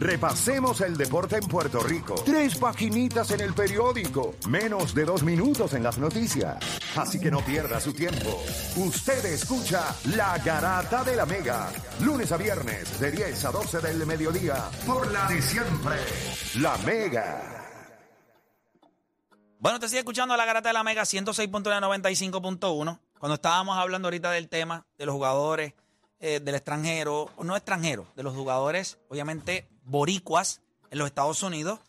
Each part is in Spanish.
Repasemos el deporte en Puerto Rico. Tres paginitas en el periódico. Menos de dos minutos en las noticias. Así que no pierda su tiempo. Usted escucha La Garata de la Mega. Lunes a viernes de 10 a 12 del mediodía. Por la de siempre. La Mega. Bueno, te sigue escuchando la garata de la Mega 106.95.1. Cuando estábamos hablando ahorita del tema de los jugadores eh, del extranjero, no extranjero, de los jugadores, obviamente, boricuas en los Estados Unidos,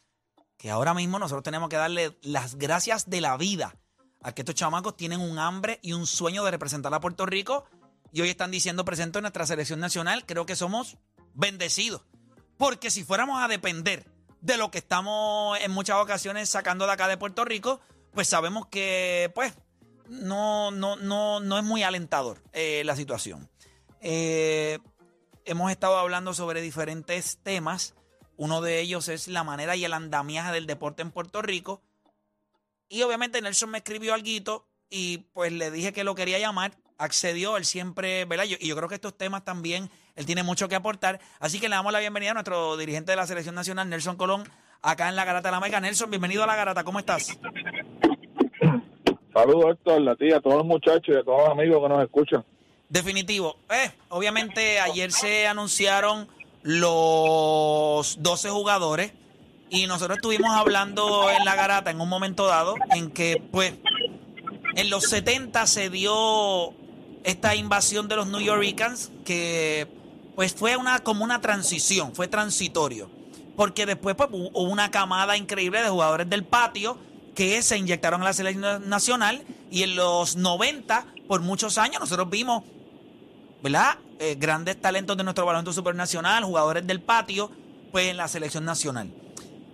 que ahora mismo nosotros tenemos que darle las gracias de la vida a que estos chamacos tienen un hambre y un sueño de representar a Puerto Rico y hoy están diciendo presente en nuestra selección nacional. Creo que somos bendecidos. Porque si fuéramos a depender de lo que estamos en muchas ocasiones sacando de acá de Puerto Rico, pues sabemos que pues no, no, no, no es muy alentador eh, la situación. Eh, hemos estado hablando sobre diferentes temas. Uno de ellos es la manera y el andamiaje del deporte en Puerto Rico. Y obviamente Nelson me escribió algo y pues le dije que lo quería llamar. Accedió, él siempre, ¿verdad? y yo creo que estos temas también él tiene mucho que aportar. Así que le damos la bienvenida a nuestro dirigente de la Selección Nacional, Nelson Colón, acá en la Garata de la Mega. Nelson, bienvenido a la Garata. ¿Cómo estás? Saludos, Héctor, a todos los muchachos y a todos los amigos que nos escuchan. Definitivo. Eh, obviamente ayer se anunciaron los 12 jugadores y nosotros estuvimos hablando en la garata en un momento dado en que pues en los 70 se dio esta invasión de los New Yorkers que pues fue una como una transición, fue transitorio. Porque después pues, hubo una camada increíble de jugadores del patio que se inyectaron a la selección nacional y en los 90, por muchos años, nosotros vimos, ¿verdad? Eh, grandes talentos de nuestro baloncesto supernacional, jugadores del patio, pues en la selección nacional.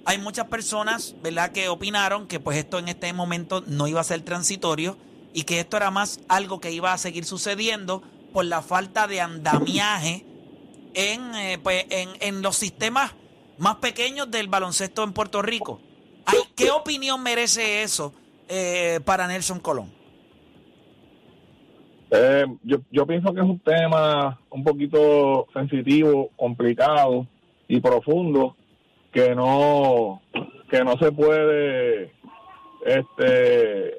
Hay muchas personas, ¿verdad?, que opinaron que pues esto en este momento no iba a ser transitorio y que esto era más algo que iba a seguir sucediendo por la falta de andamiaje en, eh, pues, en, los sistemas más pequeños del baloncesto en Puerto Rico. ¿Qué opinión merece eso eh, para Nelson Colón? Eh, yo, yo pienso que es un tema un poquito sensitivo, complicado y profundo que no que no se puede este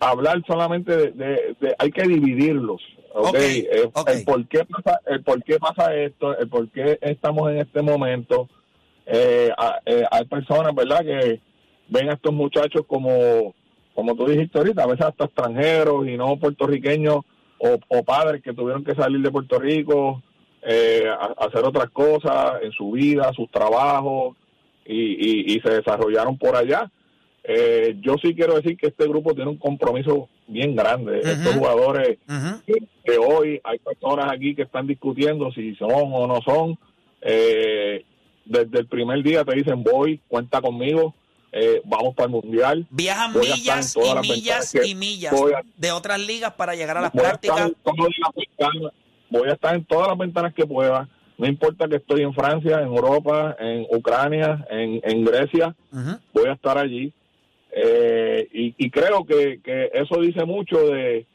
hablar solamente de, hay que dividirlos okay, El, por qué pasa el por qué pasa esto el por qué estamos en este momento. Eh, eh, hay personas verdad que ven a estos muchachos como como tú dijiste ahorita a veces hasta extranjeros y no puertorriqueños o, padres que tuvieron que salir de Puerto Rico eh, a, hacer otras cosas en su vida sus trabajos y, y se desarrollaron por allá eh, yo sí quiero decir que este grupo tiene un compromiso bien grande. Estos jugadores que, hoy hay personas aquí que están discutiendo si son o no son. Eh, desde el primer día te dicen voy, cuenta conmigo, eh, vamos para el mundial. Viajan millas y millas y millas de otras ligas para llegar a las prácticas. voy a estar en todas las ventanas que pueda. No importa que estoy en Francia, en Europa, en Ucrania, en, en Grecia, voy a estar allí eh, y, creo que, eso dice mucho de,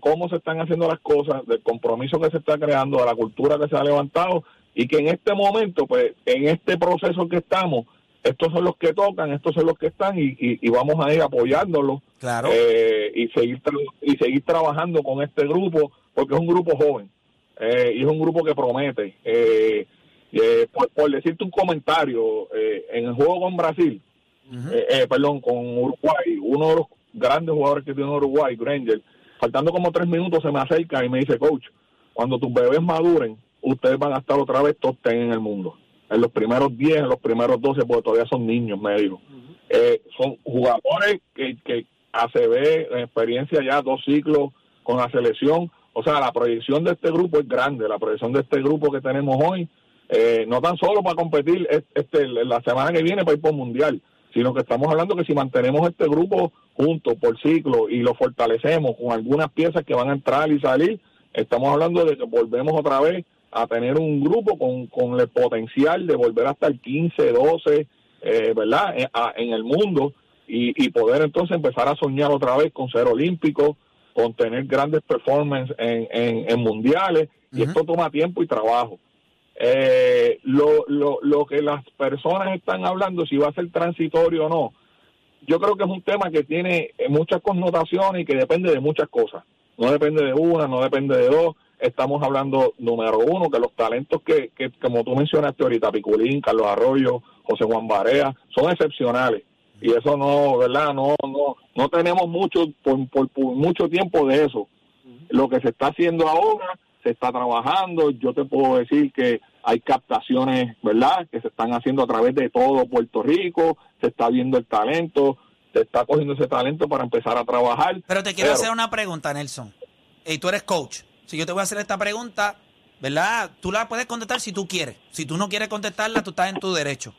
cómo se están haciendo las cosas, del compromiso que se está creando, de la cultura que se ha levantado y que en este momento, pues en este proceso que estamos, estos son los que tocan, estos son los que están y, vamos a ir apoyándolos claro. Eh, y seguir y seguir trabajando con este grupo porque es un grupo joven eh, y es un grupo que promete. Eh, eh, por, por decirte un comentario, en el juego con Brasil, eh, eh, perdón, con Uruguay, uno de los grandes jugadores que tiene Uruguay, Granger, faltando como tres minutos se me acerca y me dice, coach, cuando tus bebés maduren, ustedes van a estar otra vez top 10 en el mundo. En los primeros 10, en los primeros 12, porque todavía son niños, me dijo. Eh, son jugadores que, que ACB, en experiencia ya, dos ciclos con la selección. O sea, la proyección de este grupo es grande. La proyección de este grupo que tenemos hoy, eh, no tan solo para competir es- este, la semana que viene para ir por mundial, sino que estamos hablando que si mantenemos este grupo juntos por ciclo y lo fortalecemos con algunas piezas que van a entrar y salir, estamos hablando de que volvemos otra vez a tener un grupo con, con el potencial de volver hasta el 15, 12, eh, ¿verdad? En, a- en el mundo y, y poder entonces empezar a soñar otra vez con ser olímpico, con tener grandes performances en, en, en mundiales y esto toma tiempo y trabajo. Eh, lo, lo, lo que las personas están hablando, si va a ser transitorio o no, yo creo que es un tema que tiene eh, muchas connotaciones y que depende de muchas cosas. No depende de una, no depende de dos. Estamos hablando, número uno, que los talentos que, que como tú mencionaste ahorita, Piculín, Carlos Arroyo, José Juan Barea, son excepcionales. Y eso no, ¿verdad? No, no, no tenemos mucho, por, por, por mucho tiempo de eso. Lo que se está haciendo ahora, se está trabajando. Yo te puedo decir que hay captaciones, ¿verdad? Que se están haciendo a través de todo Puerto Rico. Se está viendo el talento, se está cogiendo ese talento para empezar a trabajar. Pero te quiero Pero- hacer una pregunta, Nelson. Y tú eres coach. Si yo te voy a hacer esta pregunta, ¿verdad? Tú la puedes contestar si tú quieres. Si tú no quieres contestarla, tú estás en tu derecho.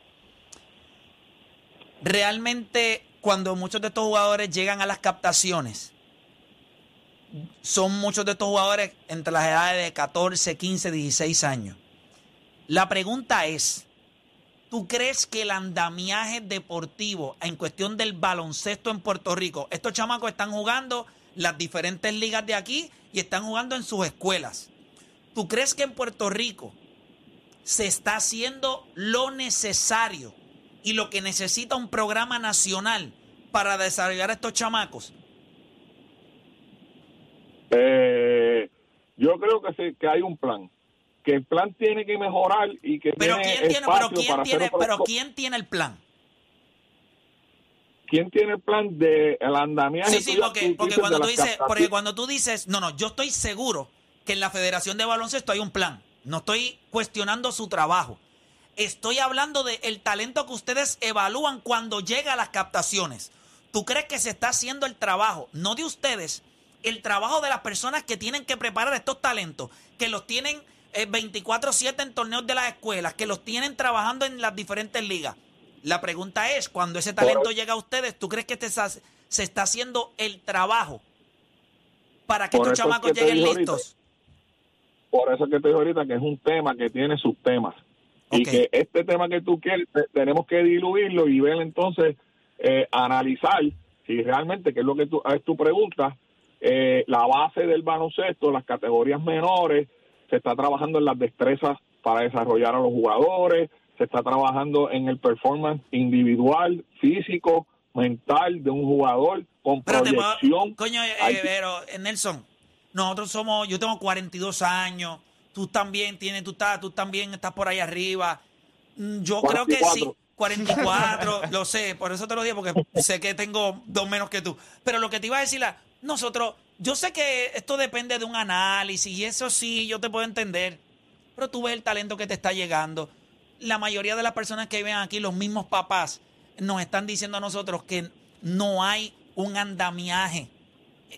Realmente, cuando muchos de estos jugadores llegan a las captaciones, son muchos de estos jugadores entre las edades de 14, 15, 16 años. La pregunta es, ¿tú crees que el andamiaje deportivo en cuestión del baloncesto en Puerto Rico, estos chamacos están jugando las diferentes ligas de aquí y están jugando en sus escuelas? ¿Tú crees que en Puerto Rico se está haciendo lo necesario y lo que necesita un programa nacional para desarrollar a estos chamacos? Eh, yo creo que, sí, que hay un plan. Que el plan tiene que mejorar y que Pero tiene ¿quién tiene, pero espacio quién para tiene, pero quién tiene el plan? ¿Quién tiene el plan de el andamiaje? Sí, sí, porque, cuando de tú dices, porque cuando tú dices, no, no, yo estoy seguro que en la Federación de Baloncesto hay un plan. No estoy cuestionando su trabajo. Estoy hablando del el talento que ustedes evalúan cuando llega a las captaciones. ¿Tú crees que se está haciendo el trabajo, no de ustedes, el trabajo de las personas que tienen que preparar estos talentos, que los tienen eh, 24/7 en torneos de las escuelas, que los tienen trabajando en las diferentes ligas? La pregunta es, cuando ese talento llega a ustedes, ¿tú crees que este se está haciendo el trabajo para que Por estos chamacos que lleguen ahorita, listos? Por eso es que te digo ahorita que es un tema que tiene sus temas. Y que este tema que tú quieres, te- tenemos que diluirlo y ver entonces, eh, analizar si realmente, que es lo que tú, es tu pregunta, eh, la base del baloncesto, las categorías menores, se está trabajando en las destrezas para desarrollar a los jugadores, se está trabajando en el performance individual, físico, mental de un jugador con Pero te puedo- proyección. coño, eh, Hay- eh, pero eh, Nelson, nosotros somos, yo tengo 42 años, tú también tienes, tú estás, tú también estás por ahí arriba. Mm, Yo creo que sí, 44, lo sé, por eso te lo digo, porque sé que tengo dos menos que tú. Pero lo que te iba a decir, la- nosotros, yo sé que esto depende de un análisis y eso sí, yo te puedo entender. Pero tú ves el talento que te está llegando. La mayoría de las personas que ven aquí, los mismos papás, nos están diciendo a nosotros que no hay un andamiaje.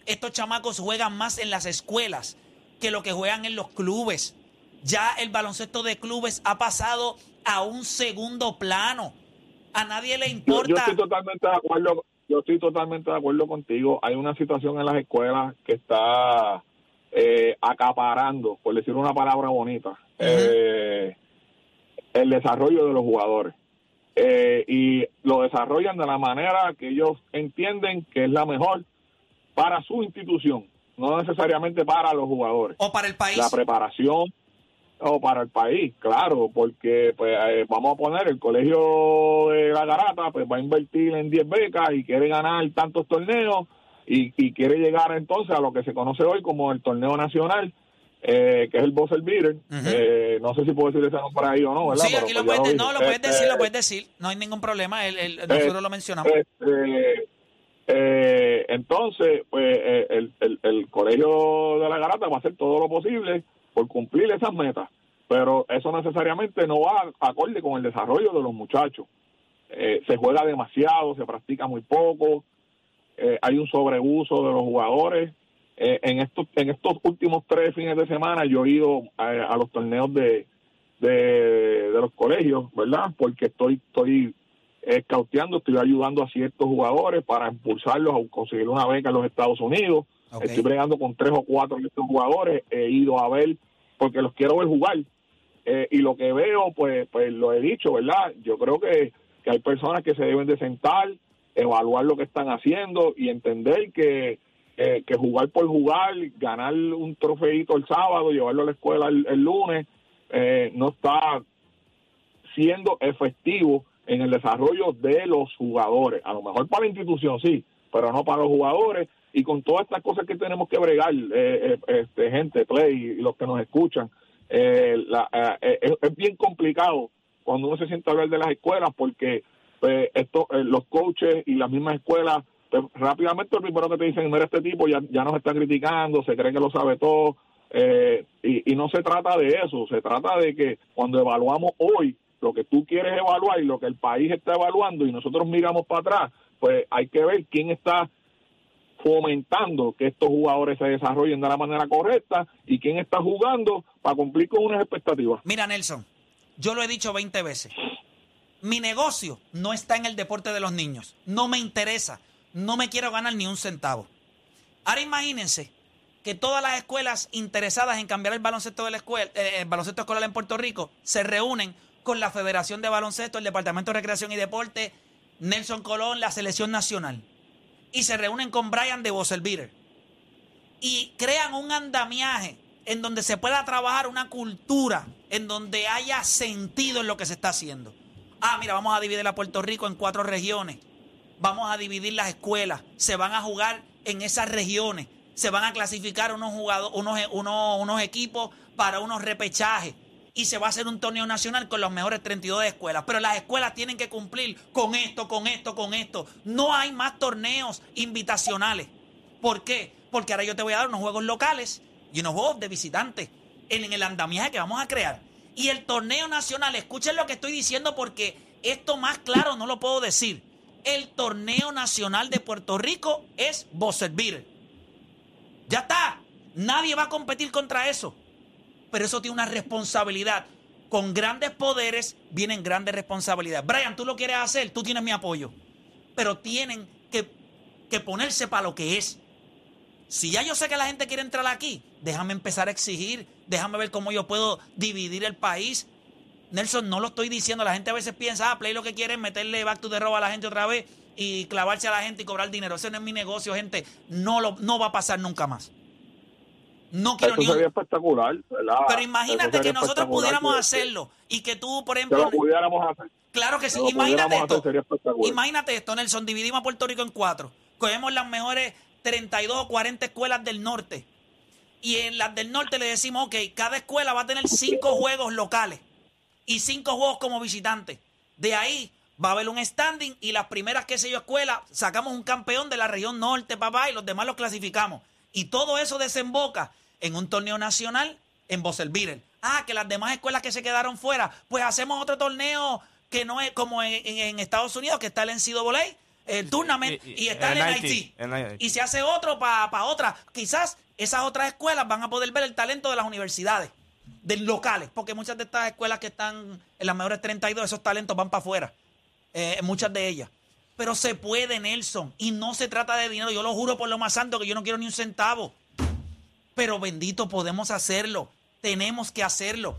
Estos chamacos juegan más en las escuelas que lo que juegan en los clubes. Ya el baloncesto de clubes ha pasado a un segundo plano. A nadie le Yo, yo importa. estoy totalmente de acuerdo. Yo estoy totalmente de acuerdo contigo. Hay una situación en las escuelas que está eh, acaparando, por decir una palabra bonita, eh, el desarrollo de los jugadores. Eh, y lo desarrollan de la manera que ellos entienden que es la mejor para su institución, no necesariamente para los jugadores o para el país. la preparación o para el país, claro, porque pues eh, vamos a poner el colegio de la Garata, pues va a invertir en 10 becas y quiere ganar tantos torneos y, y quiere llegar entonces a lo que se conoce hoy como el torneo nacional eh, que es el Buzzer Beater. Eh, no sé si puedo decir ese nombre ahí o no, ¿verdad? Sí, aquí lo pues puedes, ya no, lo puedes decir, lo Este, puedes decir. No hay ningún problema. El, el- nosotros lo mencionamos. Este, eh, entonces, pues eh, el, el, el colegio de la Garata va a hacer todo lo posible por cumplir esas metas, pero eso necesariamente no va acorde con el desarrollo de los muchachos. Eh, se juega demasiado, se practica muy poco, hay un sobreuso de los jugadores. Eh, en estos en estos últimos tres fines de semana yo he ido a, a los torneos de, de, de los colegios, ¿verdad? Porque estoy estoy eh, cauteando, estoy ayudando a ciertos jugadores para impulsarlos a conseguir una beca en los Estados Unidos. Estoy bregando con tres o cuatro de estos jugadores. He ido a ver, porque los quiero ver jugar. Eh, y lo que veo, pues, pues lo he dicho, ¿verdad? Yo creo que, que hay personas que se deben de sentar, evaluar lo que están haciendo y entender que, eh, que jugar por jugar, ganar un trofeito el sábado, llevarlo a la escuela el, lunes, eh, no está siendo efectivo en el desarrollo de los jugadores. A lo mejor para la institución sí, pero no para los jugadores. Y con todas estas cosas que tenemos que bregar, eh, eh, este, gente, Play y los que nos escuchan, eh, la- eh, es, bien complicado cuando uno se sienta a hablar de las escuelas porque esto, eh, los coaches y las mismas escuelas, pues, rápidamente lo primero que te dicen, mira, este tipo ya, ya nos está criticando, se cree que lo sabe todo. eh, y, y no se trata de eso, se trata de que cuando evaluamos hoy lo que tú quieres evaluar y lo que el país está evaluando y nosotros miramos para atrás, pues hay que ver quién está fomentando que estos jugadores se desarrollen de la manera correcta y quién está jugando para cumplir con unas expectativas. Mira, Nelson, yo lo he dicho 20 veces. Mi negocio no está en el deporte de los niños. No me interesa. No me quiero ganar ni un centavo. Ahora imagínense que todas las escuelas interesadas en cambiar el baloncesto de la escuela, eh, el baloncesto escolar en Puerto Rico, se reúnen con la Federación de Baloncesto, el Departamento de Recreación y Deporte, Nelson Colón, la Selección Nacional. Y se reúnen con Brian de Bosselbeater y crean un andamiaje en donde se pueda trabajar una cultura, en donde haya sentido en lo que se está haciendo. Ah, mira, vamos a dividir a Puerto Rico en cuatro regiones. Vamos a dividir las escuelas. Se van a jugar en esas regiones. Se van a clasificar unos, jugadores, unos, unos, equipos para unos repechajes. Y se va a hacer un torneo nacional con los mejores 32 escuelas. Pero las escuelas tienen que cumplir con esto, con esto, con esto. No hay más torneos invitacionales. ¿Por qué? Porque ahora yo te voy a dar unos juegos locales y unos juegos de visitantes en el andamiaje que vamos a crear. Y el torneo nacional, escuchen lo que estoy diciendo porque esto más claro no lo puedo decir. El torneo nacional de Puerto Rico es Bosserville. Ya está. Nadie va a competir contra eso. Pero eso tiene una responsabilidad. Con grandes poderes vienen grandes responsabilidades. Brian, tú lo quieres hacer, tú tienes mi apoyo. Pero tienen que, que ponerse para lo que es. Si ya yo sé que la gente quiere entrar aquí, déjame empezar a exigir, déjame ver cómo yo puedo dividir el país. Nelson, no lo estoy diciendo. La gente a veces piensa, ah, Play lo que quiere es meterle back to the robo a la gente otra vez y clavarse a la gente y cobrar dinero. Ese no es mi negocio, gente. No, lo, no va a pasar nunca más. No quiero Eso ni sería espectacular, ¿verdad? Pero imagínate que nosotros pudiéramos que- hacerlo y que tú, por Que ejemplo, lo pudiéramos hacer. Claro que sí. Imagínate esto. Imagínate esto, Nelson. Dividimos a Puerto Rico en cuatro. Cogemos las mejores 32 o 40 escuelas del norte. Y en las del norte le decimos, ok, cada escuela va a tener cinco juegos locales y cinco juegos como visitante. De ahí va a haber un standing y las primeras, qué sé yo, escuelas, sacamos un campeón de la región norte, papá, y los demás los clasificamos. Y todo eso desemboca en un torneo nacional en Bosselville. Ah, que las demás escuelas que se quedaron fuera, pues hacemos otro torneo que no es como en, en- en Estados Unidos, que está el NCAA, el tournament, y- y- y está el NIT. Y se hace otro para otra. Quizás esas otras escuelas van a poder ver el talento de las universidades, de locales, porque muchas de estas escuelas que están en las mejores 32, esos talentos van para afuera, eh, muchas de ellas. Pero se puede, Nelson, y no se trata de dinero. Yo lo juro por lo más santo que yo no quiero ni un centavo. Pero bendito, podemos hacerlo. Tenemos que hacerlo.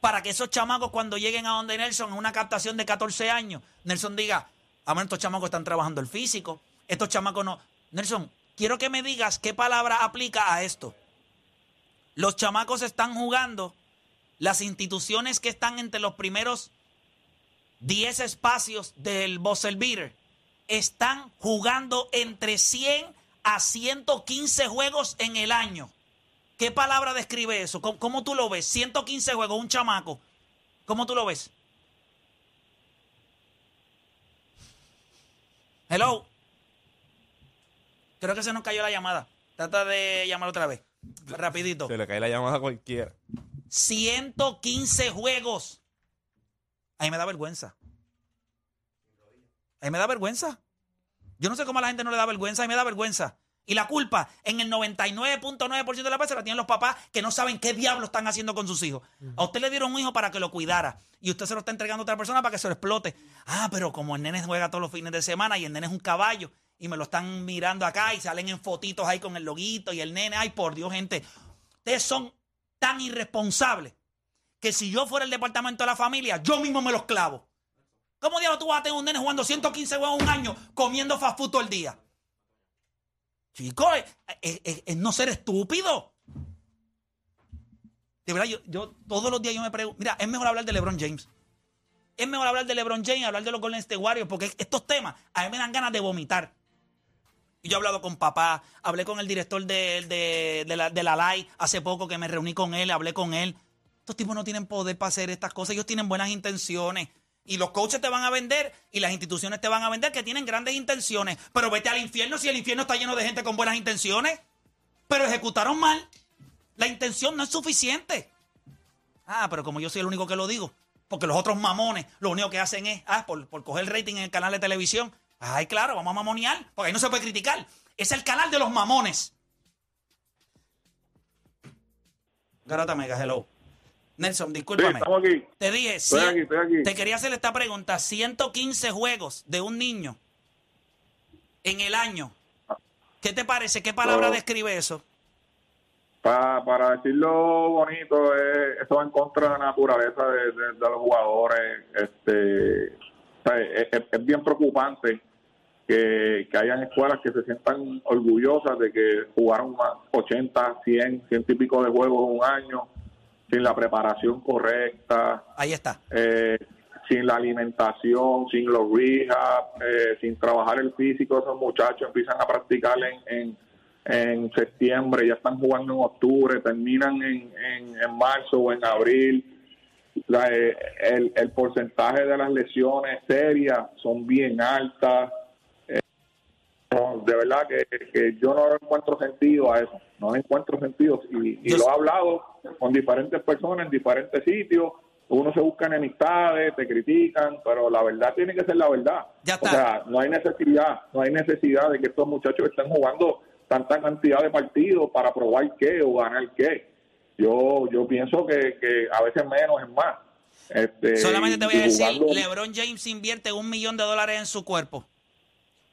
Para que esos chamacos cuando lleguen a donde Nelson en una captación de 14 años, Nelson diga, a ver, estos chamacos están trabajando el físico, estos chamacos no. Nelson, quiero que me digas qué palabra aplica a esto. Los chamacos están jugando, las instituciones que están entre los primeros 10 espacios del Bosser Beater están jugando entre 100 a 115 juegos en el año. ¿Qué palabra describe eso? ¿Cómo, cómo tú lo ves? 115 juegos, un chamaco. ¿Cómo tú lo ves? Hello. Creo que se nos cayó la llamada. Trata de llamar otra vez. Rapidito. Se le cae la llamada a cualquiera. 115 juegos. A mí me da vergüenza. A mí me da vergüenza. Yo no sé cómo a la gente no le da vergüenza. A mí me da vergüenza. Y la culpa en el 99.9% de la veces la tienen los papás que no saben qué diablos están haciendo con sus hijos. A usted le dieron un hijo para que lo cuidara y usted se lo está entregando a otra persona para que se lo explote. Ah, pero como el nene juega todos los fines de semana y el nene es un caballo y me lo están mirando acá y salen en fotitos ahí con el loguito y el nene, ay por Dios, gente, ustedes son tan irresponsables que si yo fuera el departamento de la familia, yo mismo me los clavo. ¿Cómo diablos tú vas a tener un nene jugando 115 juegos un año comiendo fast food todo el día? Chicos, es, es- es no ser estúpido. De verdad, yo, yo todos los días yo me pregunto, mira, es mejor hablar de LeBron James. Es mejor hablar de LeBron James, hablar de los Golden State Warriors, porque estos temas a mí me dan ganas de vomitar. Yo he hablado con papá, hablé con el director de, de, de la, de la LAI hace poco que me reuní con él, hablé con él. Estos tipos no tienen poder para hacer estas cosas, ellos tienen buenas intenciones. Y los coaches te van a vender y las instituciones te van a vender que tienen grandes intenciones. Pero vete al infierno si el infierno está lleno de gente con buenas intenciones. Pero ejecutaron mal. La intención no es suficiente. Ah, pero como yo soy el único que lo digo, porque los otros mamones lo único que hacen es, ah, por, por coger rating en el canal de televisión. Ay, claro, vamos a mamonear, porque ahí no se puede criticar. Es el canal de los mamones. Garata Mega, hello. Nelson, Sí, discúlpame. estamos aquí. Te dije, Estoy aquí, estoy aquí. te quería hacer esta pregunta. 115 juegos de un niño en el año. ¿Qué te parece? ¿Qué palabra No. describe eso? Pa- para decirlo bonito, eh, eso va en contra de la naturaleza de, de- de los jugadores. Este, o sea, es, es- es bien preocupante que, que hayan escuelas que se sientan orgullosas de que jugaron más 80, 100, 100 y pico de juegos en un año sin la preparación correcta, Ahí está. eh, sin la alimentación, sin los rehab, eh, sin trabajar el físico, esos muchachos empiezan a practicar en, en, en septiembre, ya están jugando en octubre, terminan en, en, en marzo o en abril. La, eh, el, el porcentaje de las lesiones serias son bien altas. No, de verdad que, que yo no encuentro sentido a eso, no encuentro sentido. Y, lo he hablado con diferentes personas en diferentes sitios. Uno se busca enemistades, te critican, pero la verdad tiene que ser la verdad. Ya está. O sea, no hay necesidad, no hay necesidad de que estos muchachos estén jugando tanta cantidad de partidos para probar qué o ganar qué. Yo yo pienso que, que a veces menos es más. Este, Solamente te voy a decir, jugando- LeBron James invierte un millón de dólares en su cuerpo.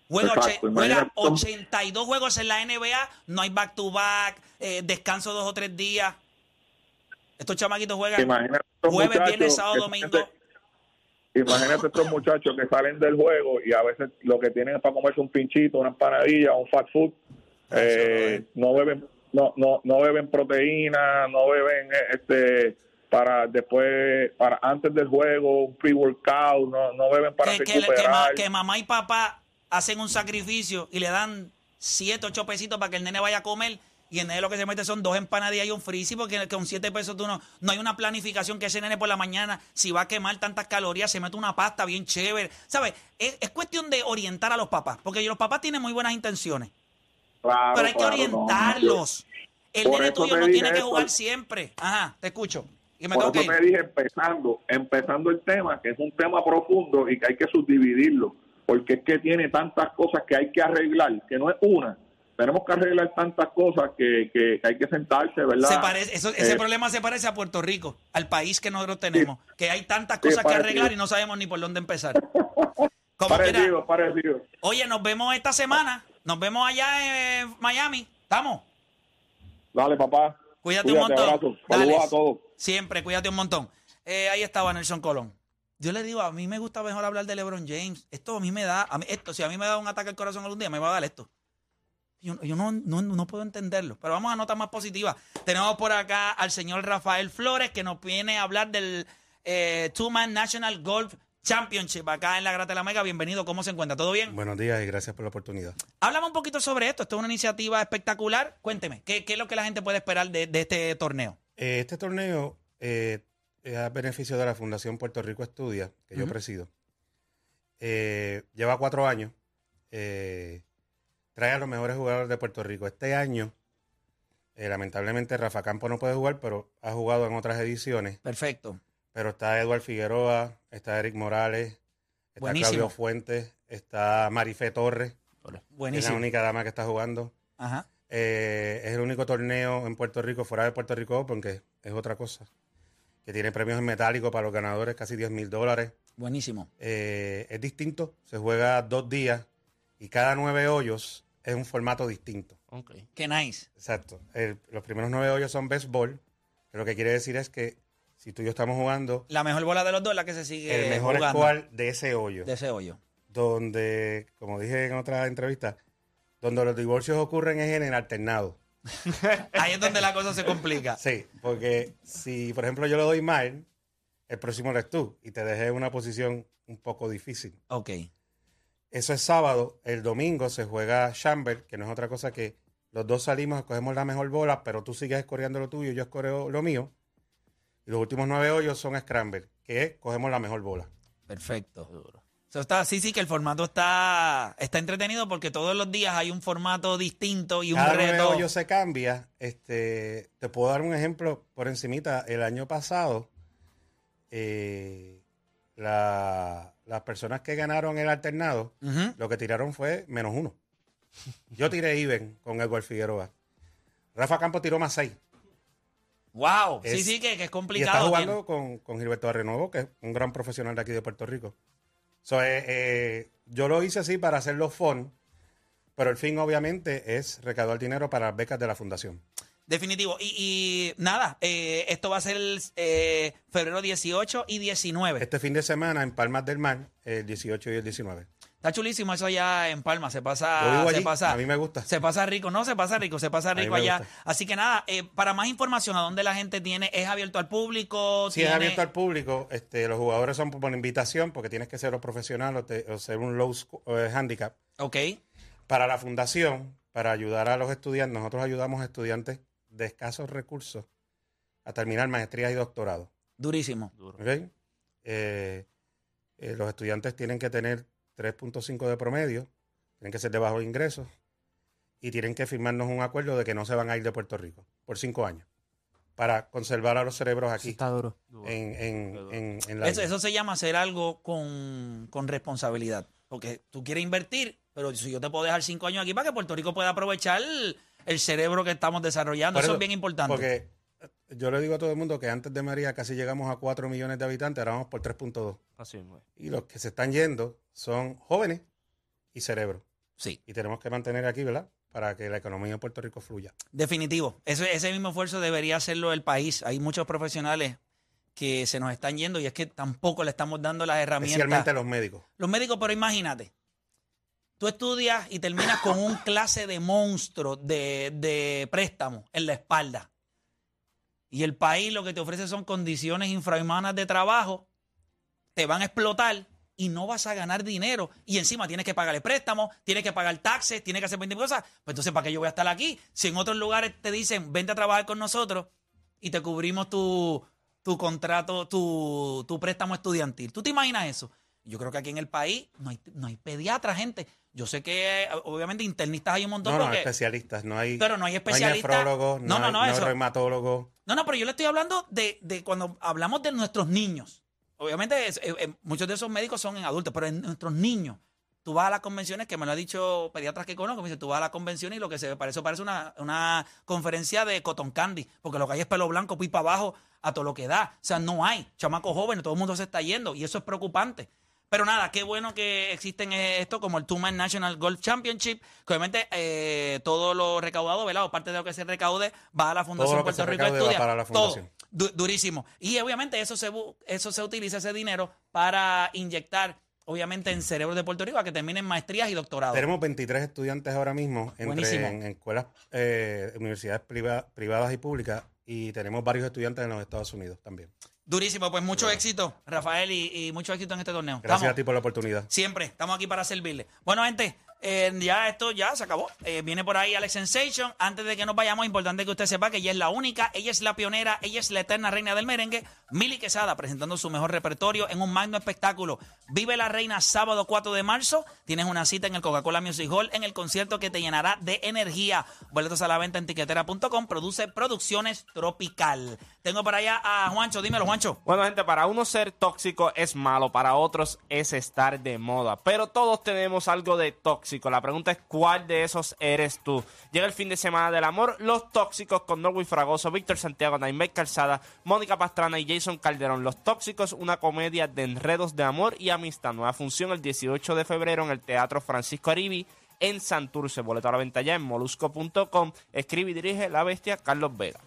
Juega, Exacto, juega imagínate. 82 juegos en la NBA, no hay back-to-back, eh, descanso dos o tres días. Estos chamaquitos juegan jueves, viernes, sábado, que- domingo. Imagínate estos muchachos que salen del juego y a veces lo que tienen es para comerse un pinchito, una empanadilla, un fast food. Eh, no beben no, no, no beben proteína, no beben eh, este para después para antes del juego un pre-workout, no, no beben para que, que- que recuperar. que mamá y papá hacen un sacrificio y le dan 7, 8 pesitos para que el nene vaya a comer y el nene lo que se mete son dos empanadillas y un frisi porque con 7 pesos tú no, no hay una planificación que ese nene por la mañana si va a quemar tantas calorías se mete una pasta bien chévere. ¿Sabes? Es, es cuestión de orientar a los papás porque los papás tienen muy buenas intenciones Claro, pero hay que claro, no, orientarlos. El nene tuyo no tiene que eso. jugar siempre. Ajá, te escucho. Y me Por tengo que eso ir. te dije empezando, empezando el tema, que es un tema profundo y que hay que subdividirlo, porque es que tiene tantas cosas que hay que arreglar, que no es una. Tenemos que arreglar tantas cosas que, que- que hay que sentarse, ¿verdad? Se parece, eso- ese Eh, problema se parece a Puerto Rico, al país que nosotros tenemos, que hay tantas cosas que arreglar y no sabemos ni por dónde empezar. Como parecido, quiera, parecido. oye, nos vemos esta semana, nos vemos allá en Miami, ¿estamos? Dale, papá. Cuídate, un montón. abrazo. Dale. Saludos a todos. Siempre, cuídate un montón. Eh, ahí estaba Nelson Colón. Yo le digo, a mí me gusta mejor hablar de LeBron James. Esto a mí me da, a mí- esto, si a mí me da un ataque al corazón algún día, me va a dar esto. Yo, yo no, no, no puedo entenderlo. Pero vamos a notas más positivas. Tenemos por acá al señor Rafael Flores que nos viene a hablar del eh, Two Man National Golf Championship acá en la Grata de la Mega. Bienvenido, ¿cómo se encuentra? ¿Todo bien? Buenos días y gracias por la oportunidad. Háblame un poquito sobre esto. Esto es una iniciativa espectacular. Cuénteme, ¿qué, qué es lo que la gente puede esperar de, de este torneo? Eh, este torneo eh, es a beneficio de la Fundación Puerto Rico Estudia, que yo presido. Eh, lleva cuatro años. eh, trae a los mejores jugadores de Puerto Rico. Este año, eh, lamentablemente, Rafa Campo no puede jugar, pero ha jugado en otras ediciones. Perfecto. Pero está Eduard Figueroa, está Eric Morales, está Buenísimo. Claudio Fuentes, está Marifé Torres, que es la Buenísimo. única dama que está jugando. Ajá. Es el único torneo en Puerto Rico, fuera de Puerto Rico Open, que es otra cosa. Que tiene premios en metálico para los ganadores, casi 10 mil dólares. Buenísimo. Eh, es distinto, se juega dos días y cada nueve hoyos es un formato distinto. Qué nice. Exacto. El- los primeros nueve hoyos son best ball, que lo que quiere decir es que si tú y yo estamos jugando, La mejor bola de los dos es la que se sigue el mejor jugando score de ese hoyo, de ese hoyo. donde, como dije en otra entrevista, donde los divorcios ocurren es en el alternado. Ahí es donde la cosa se complica. Sí, porque si, por ejemplo, yo le doy mal, el próximo eres tú y te dejé en una posición un poco difícil. Ok. Eso es sábado. El domingo se juega Chamber, que no es otra cosa que los dos salimos, escogemos la mejor bola, pero tú sigues escoreando lo tuyo, yo escoreo lo mío. Y los últimos nueve hoyos son Scramble, que es cogemos la mejor bola. Perfecto. Está, sí, sí, que el formato está, está entretenido porque todos los días hay un formato distinto y un Cada reto. hoyos se cambia. Este, te puedo dar un ejemplo por encimita. El año pasado, eh, la- las personas que ganaron el alternado, lo que tiraron fue menos uno. Yo tiré even con Edward Figueroa. Rafa Campos tiró más seis. Wow. sí, Es- sí, que, que es Y está complicado. jugando con, con Gilberto Arrenuevo, que es un gran profesional de aquí de Puerto Rico. So, eh, eh, yo lo hice así para hacerlo fun, pero el fin obviamente es recaudar dinero para las becas de la fundación. Definitivo. Y, y nada, eh, esto va a ser el eh, febrero 18 y 19. Este fin de semana en Palmas del Mar, el 18 y el 19. Está chulísimo eso allá en Palma. Se pasa. Se allí, pasa, a mí me gusta. Se pasa rico. No, se pasa rico. Se pasa rico allá. gusta. Así que nada, eh, para más información, ¿a dónde la gente tiene? ¿Es abierto al público? Si es ¿Tiene- abierto al público, este, los jugadores son por invitación, porque tienes que ser un profesional o, te- o ser un low eh, handicap. Ok. Para la fundación, para ayudar a los estudiantes, nosotros ayudamos a estudiantes de escasos recursos a terminar maestrías y doctorados. Durísimo. ¿ok? Eh, eh, los estudiantes tienen que tener 3.5 de promedio, tienen que ser de bajos ingresos y tienen que firmarnos un acuerdo de que no se van a ir de Puerto Rico por cinco años para conservar a los cerebros aquí Está duro. en, en, en, en la Eso, eso se llama hacer algo con, con responsabilidad. Porque tú quieres invertir, pero si yo te puedo dejar cinco años aquí para que Puerto Rico pueda aprovechar el, el cerebro que estamos desarrollando. Eso, eso- es bien importante. Porque yo le digo a todo el mundo que antes de María casi llegamos a 4 millones de habitantes, ahora vamos por 3.2. Así es. Y los que se están yendo son jóvenes y cerebros. Sí, Y tenemos que mantener aquí, ¿verdad? Para que la economía de Puerto Rico fluya. definitivo. Ese, ese mismo esfuerzo debería hacerlo el país. Hay muchos profesionales que se nos están yendo y es que tampoco le estamos dando las herramientas. Especialmente los médicos. Los médicos, pero imagínate, tú estudias y terminas con un clase de monstruo de, de préstamo en la espalda. Y el país lo que te ofrece son condiciones infrahumanas de trabajo, te van a explotar y no vas a ganar dinero. Y encima tienes que pagar el préstamo, tienes que pagar taxes, tienes que hacer 20 cosas. Pues entonces, ¿para qué yo voy a estar aquí? Si en otros lugares te dicen, vente a trabajar con nosotros y te cubrimos tu, tu contrato, tu, tu préstamo estudiantil. ¿Tú te imaginas eso? Yo creo que aquí en el país no hay, no hay pediatra, gente. Yo sé que eh, obviamente internistas hay un montón, No, no, porque- especialistas, no hay, pero no hay especialistas. No hay nefrólogos, No, no, no, hay- no, no reumatólogos. No, no, pero yo le estoy hablando de, de cuando hablamos de nuestros niños. Obviamente, es- eh, eh, muchos de esos médicos son en adultos, pero en nuestros niños. Tú vas a las convenciones, que me lo ha dicho pediatras que conozco, me dice, tú vas a la convención y lo que se eso parece una, una conferencia de cotton candy, porque lo que hay es pelo blanco, pipa abajo, a todo lo que da. O sea, no hay chamacos jóvenes, todo el mundo se está yendo y eso es preocupante. Pero nada, qué bueno que existen eh, esto como el Two-Man National Golf Championship, que obviamente eh, todo lo recaudado, ¿verdad? O parte de lo que se recaude va a la Fundación Puerto Rico Estudia. para la Todo. fundación. Du- durísimo. Y obviamente eso se, eso se utiliza, ese dinero, para inyectar, obviamente, en cerebros de Puerto Rico a que terminen maestrías y doctorados. Tenemos 23 estudiantes ahora mismo entre en escuelas, eh, universidades priva- privadas y públicas y tenemos varios estudiantes en los Estados Unidos también. Durísimo, pues mucho éxito, Rafael, y, y mucho éxito en este torneo. Gracias Estamos- a ti por la oportunidad. Siempre, estamos aquí para servirle. Bueno, gente, eh, ya esto ya se acabó. Eh, viene por ahí Alex Sensation. Antes de que nos vayamos, importante que usted sepa que ella es la única, ella es la pionera, ella es la eterna reina del merengue. Mili Quesada presentando su mejor repertorio en un magno espectáculo. Vive la reina sábado 4 de marzo. Tienes una cita en el Coca-Cola Music Hall en el concierto que te llenará de energía. Boletos a la venta en tiquetera.com. Produce Producciones Tropical. Tengo por allá a Juancho. Dímelo, Juancho. Bueno, gente, para uno ser tóxico es malo, para otros es estar de moda. Pero todos tenemos algo de tóxico. La pregunta es: ¿cuál de esos eres tú? Llega el fin de semana del amor. Los tóxicos con Norway Fragoso, Víctor Santiago, Naimel Calzada, Mónica Pastrana y Jason Calderón. Los tóxicos, una comedia de enredos de amor y amistad. Nueva función el 18 de febrero en el Teatro Francisco Aribi en Santurce. Boleto a la venta ya en molusco.com. Escribe y dirige la bestia Carlos Vega.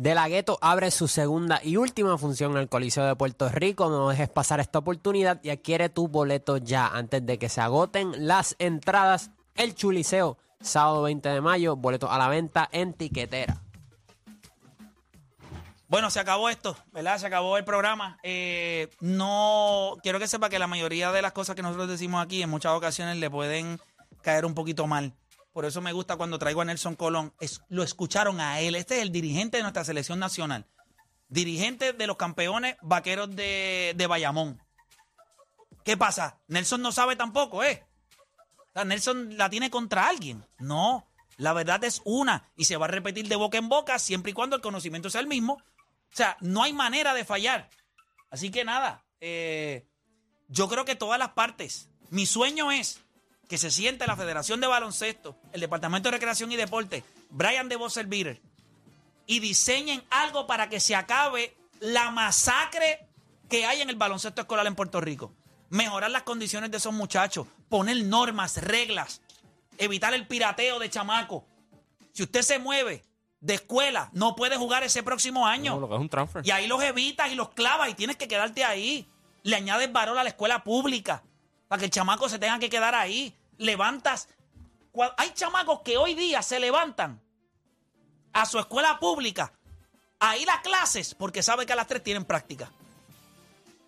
De la Gueto abre su segunda y última función en el Coliseo de Puerto Rico. No dejes pasar esta oportunidad y adquiere tu boleto ya antes de que se agoten las entradas. El Chuliceo, sábado 20 de mayo, boleto a la venta en tiquetera. Bueno, se acabó esto, ¿verdad? Se acabó el programa. Eh, no quiero que sepa que la mayoría de las cosas que nosotros decimos aquí en muchas ocasiones le pueden caer un poquito mal. Por eso me gusta cuando traigo a Nelson Colón. Lo escucharon a él. Este es el dirigente de nuestra selección nacional. Dirigente de los campeones vaqueros de, de Bayamón. ¿Qué pasa? Nelson no sabe tampoco, ¿eh? Nelson la tiene contra alguien. No, la verdad es una y se va a repetir de boca en boca siempre y cuando el conocimiento sea el mismo. O sea, no hay manera de fallar. Así que nada, eh, yo creo que todas las partes. Mi sueño es que se siente la Federación de Baloncesto, el Departamento de Recreación y Deporte, Brian de Beater, y diseñen algo para que se acabe la masacre que hay en el baloncesto escolar en Puerto Rico. Mejorar las condiciones de esos muchachos, poner normas, reglas, evitar el pirateo de chamaco. Si usted se mueve de escuela, no puede jugar ese próximo año. No, lo que es un transfer. Y ahí los evitas y los clavas y tienes que quedarte ahí. Le añades valor a la escuela pública para que el chamaco se tenga que quedar ahí. Levantas. Hay chamacos que hoy día se levantan a su escuela pública a ir a clases porque sabe que a las tres tienen práctica.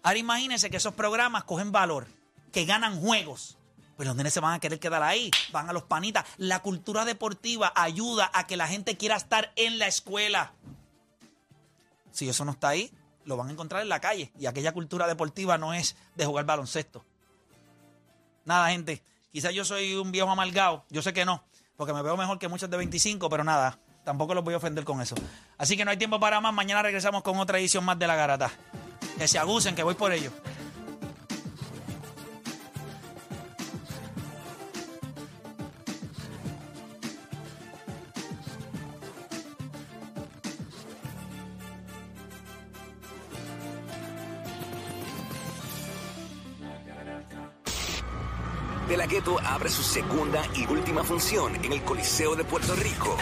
Ahora imagínense que esos programas cogen valor, que ganan juegos. Pues los nenes se van a querer quedar ahí, van a los panitas. La cultura deportiva ayuda a que la gente quiera estar en la escuela. Si eso no está ahí, lo van a encontrar en la calle. Y aquella cultura deportiva no es de jugar baloncesto. Nada, gente. Quizás yo soy un viejo amargado. Yo sé que no. Porque me veo mejor que muchos de 25, pero nada. Tampoco los voy a ofender con eso. Así que no hay tiempo para más. Mañana regresamos con otra edición más de La Garata. Que se abusen, que voy por ello. Abre su segunda y última función en el Coliseo de Puerto Rico.